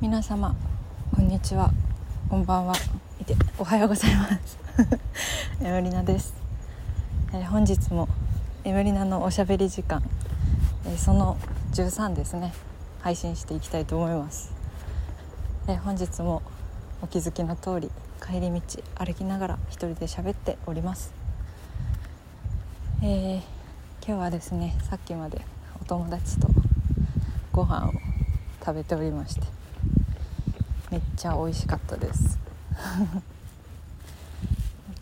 皆様こんにちは。こんばんは。いておはようございます。エムリナです、えー本日もエムリナのおしゃべり時間、えーその13ですね。配信していきたいと思います、えー本日もお気づきの通り帰り道歩きながら一人で喋っております。えー今日はですねさっきまでお友達とご飯を食べておりましてちゃ美味しかったです。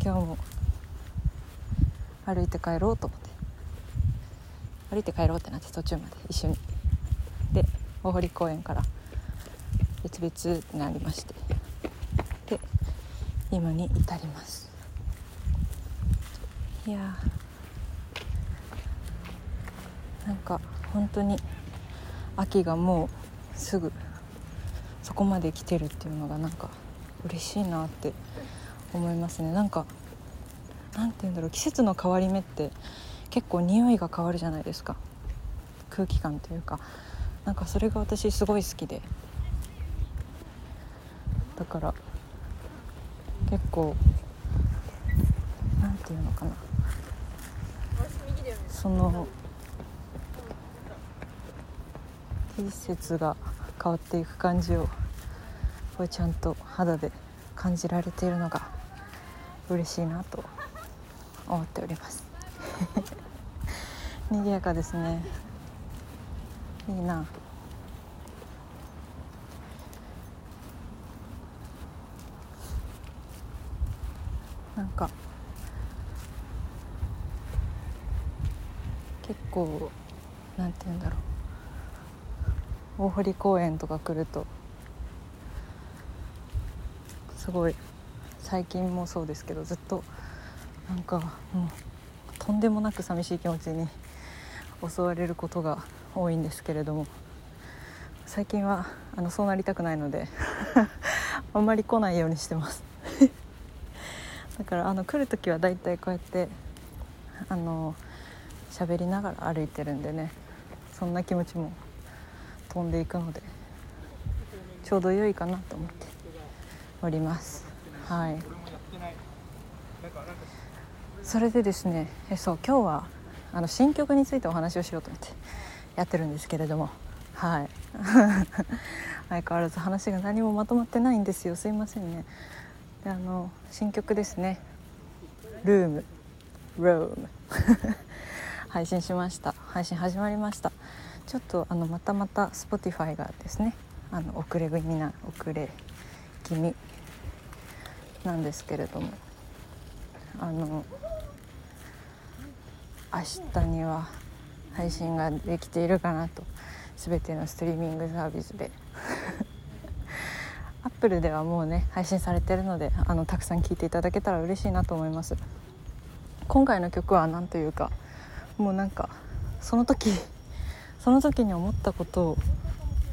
今日も歩いて帰ろうと思って。歩いて帰ろうってなって途中まで一緒に。で大堀公園から別々になりまして。で今に至ります。いやー。なんか本当に秋がもうすぐそこまで来てるっていうのがなんか嬉しいなって思いますね。なんかなんて言うんだろう。季節の変わり目って結構匂いが変わるじゃないですか。空気感というか。なんかそれが私すごい好きで。だから結構なんていうのかな。その季節が変わっていく感じをこれちゃんと肌で感じられているのが嬉しいなと思っております。賑やかですね。いいな。なんか結構なんて言うんだろう。大堀公園とか来るとすごい最近もそうですけどずっとなんかもうとんでもなく寂しい気持ちに襲われることが多いんですけれども最近はあのそうなりたくないので あんまり来ないようにしてます。だからあの来る時はだいたいこうやってあの喋りながら歩いてるんでねそんな気持ちも飛んでいくのでちょうど良いかなと思っております。はい。それでですねえそう今日はあの新曲についてお話をしようと思ってやってるんですけれどもはい。相変わらず話が何もまとまってないんですよ。すいませんね。であの新曲ですね「ルーム」「ローム」配信しました。配信始まりました。ちょっとあのまたまた Spotify がですねあの遅れ気味な遅れ気味なんですけれどもあの明日には配信ができているかなと全てのストリーミングサービスで。アップルではもうね配信されてるのであのたくさん聴いていただけたら嬉しいなと思います。今回の曲は何というかもうなんかその時その時に思ったことを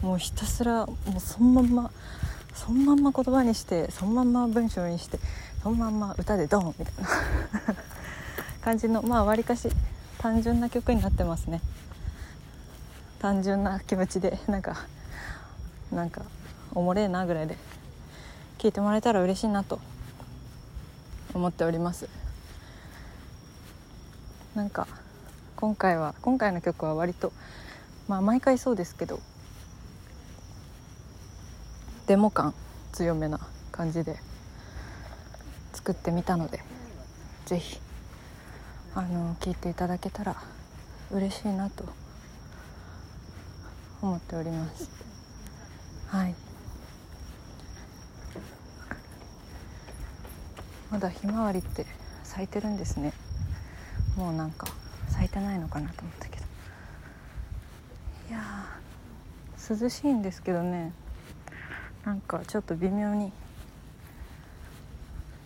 もうひたすらもうそのまんまそのまんま言葉にしてそのまんま文章にしてそのまんま歌でドンみたいな。感じのまあわりかし単純な曲になってますね。単純な気持ちでなんかなんかおもれえなぐらいで聴いてもらえたら嬉しいなと思っております。なんか今回は今回の曲は割とまあ毎回そうですけどデモ感強めな感じで作ってみたのでぜひあの聞いていただけたら嬉しいなと思っております。はい。まだひまわりって咲いてるんですね。もうなんか咲いてないのかなと思ったけどいやー涼しいんですけどね。なんかちょっと微妙に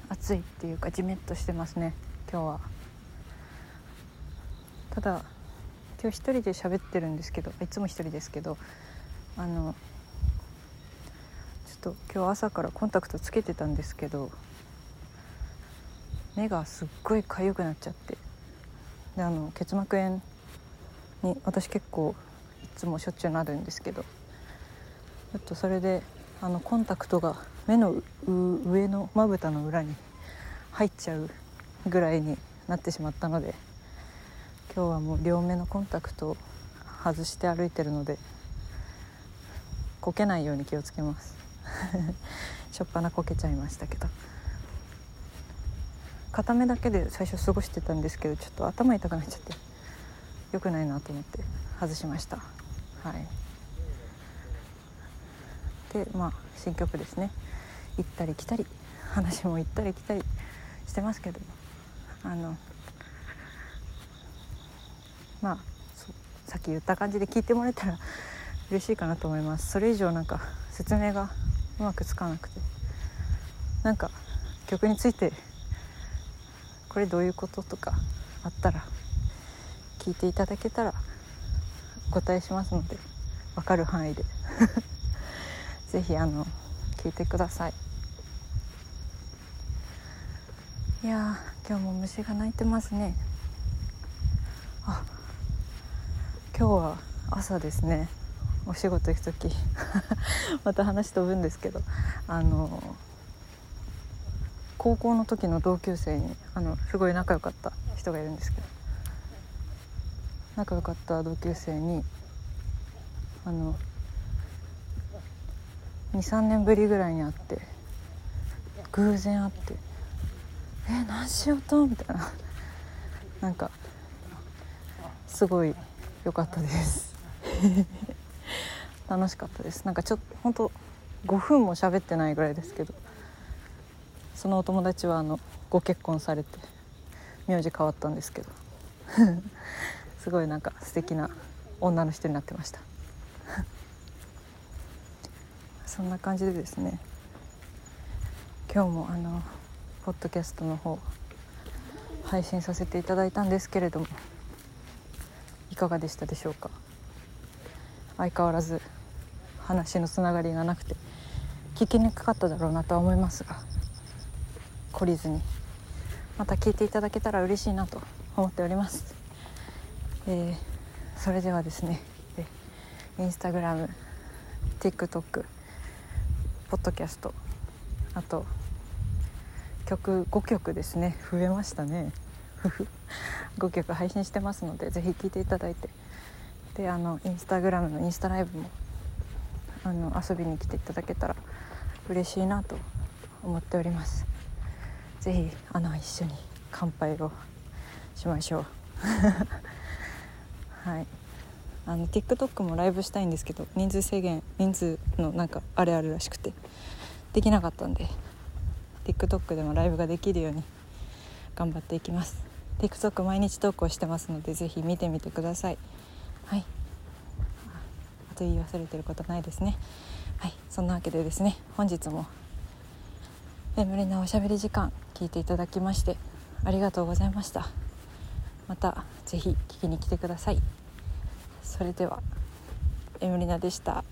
暑いっていうかジメッとしてますね今日は。ただ今日一人で喋ってるんですけどいつも一人ですけどあのちょっと今日朝からコンタクトつけてたんですけど目がすっごい痒くなっちゃって。であの結膜炎に私結構つもしょっちゅうなるんですけど。ちょっとそれであのコンタクトが目の上のまぶたの裏に入っちゃうぐらいになってしまったので今日はもう両目のコンタクトを外して歩いてるのでこけないように気をつけます。しょっぱなこけちゃいましたけど。片目だけで最初過ごしてたんですけどちょっと頭痛くなっちゃって。良くないなと思って外しました。はい。でまあ新曲ですね。行ったり来たり話も行ったり来たりしてますけどあのまあさっき言った感じで聞いてもらえたら 嬉しいかなと思います。それ以上なんか説明がうまくつかなくて。なんか曲についてこれどういうこととかあったら聞いていただけたらお答えしますので分かる範囲で。是非あの聞いてください。いや今日も虫が鳴いてますね。あ今日は朝ですね。お仕事行く時。また話飛ぶんですけど。あの高校の時の同級生にあのすごい仲良かった人がいるんですけど。仲良かった同級生にあの23年ぶりぐらいに会って偶然会って「え何しようと?」みたいな。なんかすごい良かったです。楽しかったです。なんかちょっと本当5分も喋ってないぐらいですけど。そのお友達はあのご結婚されて名字変わったんですけど。すごいなんか素敵な女の人になってました。そんな感じでですね今日もあのポッドキャストの方配信させていただいたんですけれどもいかがでしたでしょうか？相変わらず話のつながりがなくて聞きにくかっただろうなとは思いますが懲りずにまた聞いていただけたら嬉しいなと思っております、えー、それではですねインスタグラム TikTok ポッドキャストあと曲5曲ですね。増えましたね。5曲配信してますのでぜひ聴いていただいて。であのインスタグラムのインスタライブもあの遊びに来ていただけたら嬉しいなと思っております。ぜひあの一緒に乾杯をしましょう。はい。あの TikTok もライブしたいんですけど人数制限人数のなんかあれあるらしくてできなかったんで TikTok でもライブができるように頑張っていきます。TikTok 毎日投稿してますのでぜひ見てみてください。はい。あと言い忘れてることないですね。はい。そんなわけでですね本日も眠りなおしゃべり時間聞いていただきましてありがとうございました。またぜひ聞きに来てください。それではエムリナでした。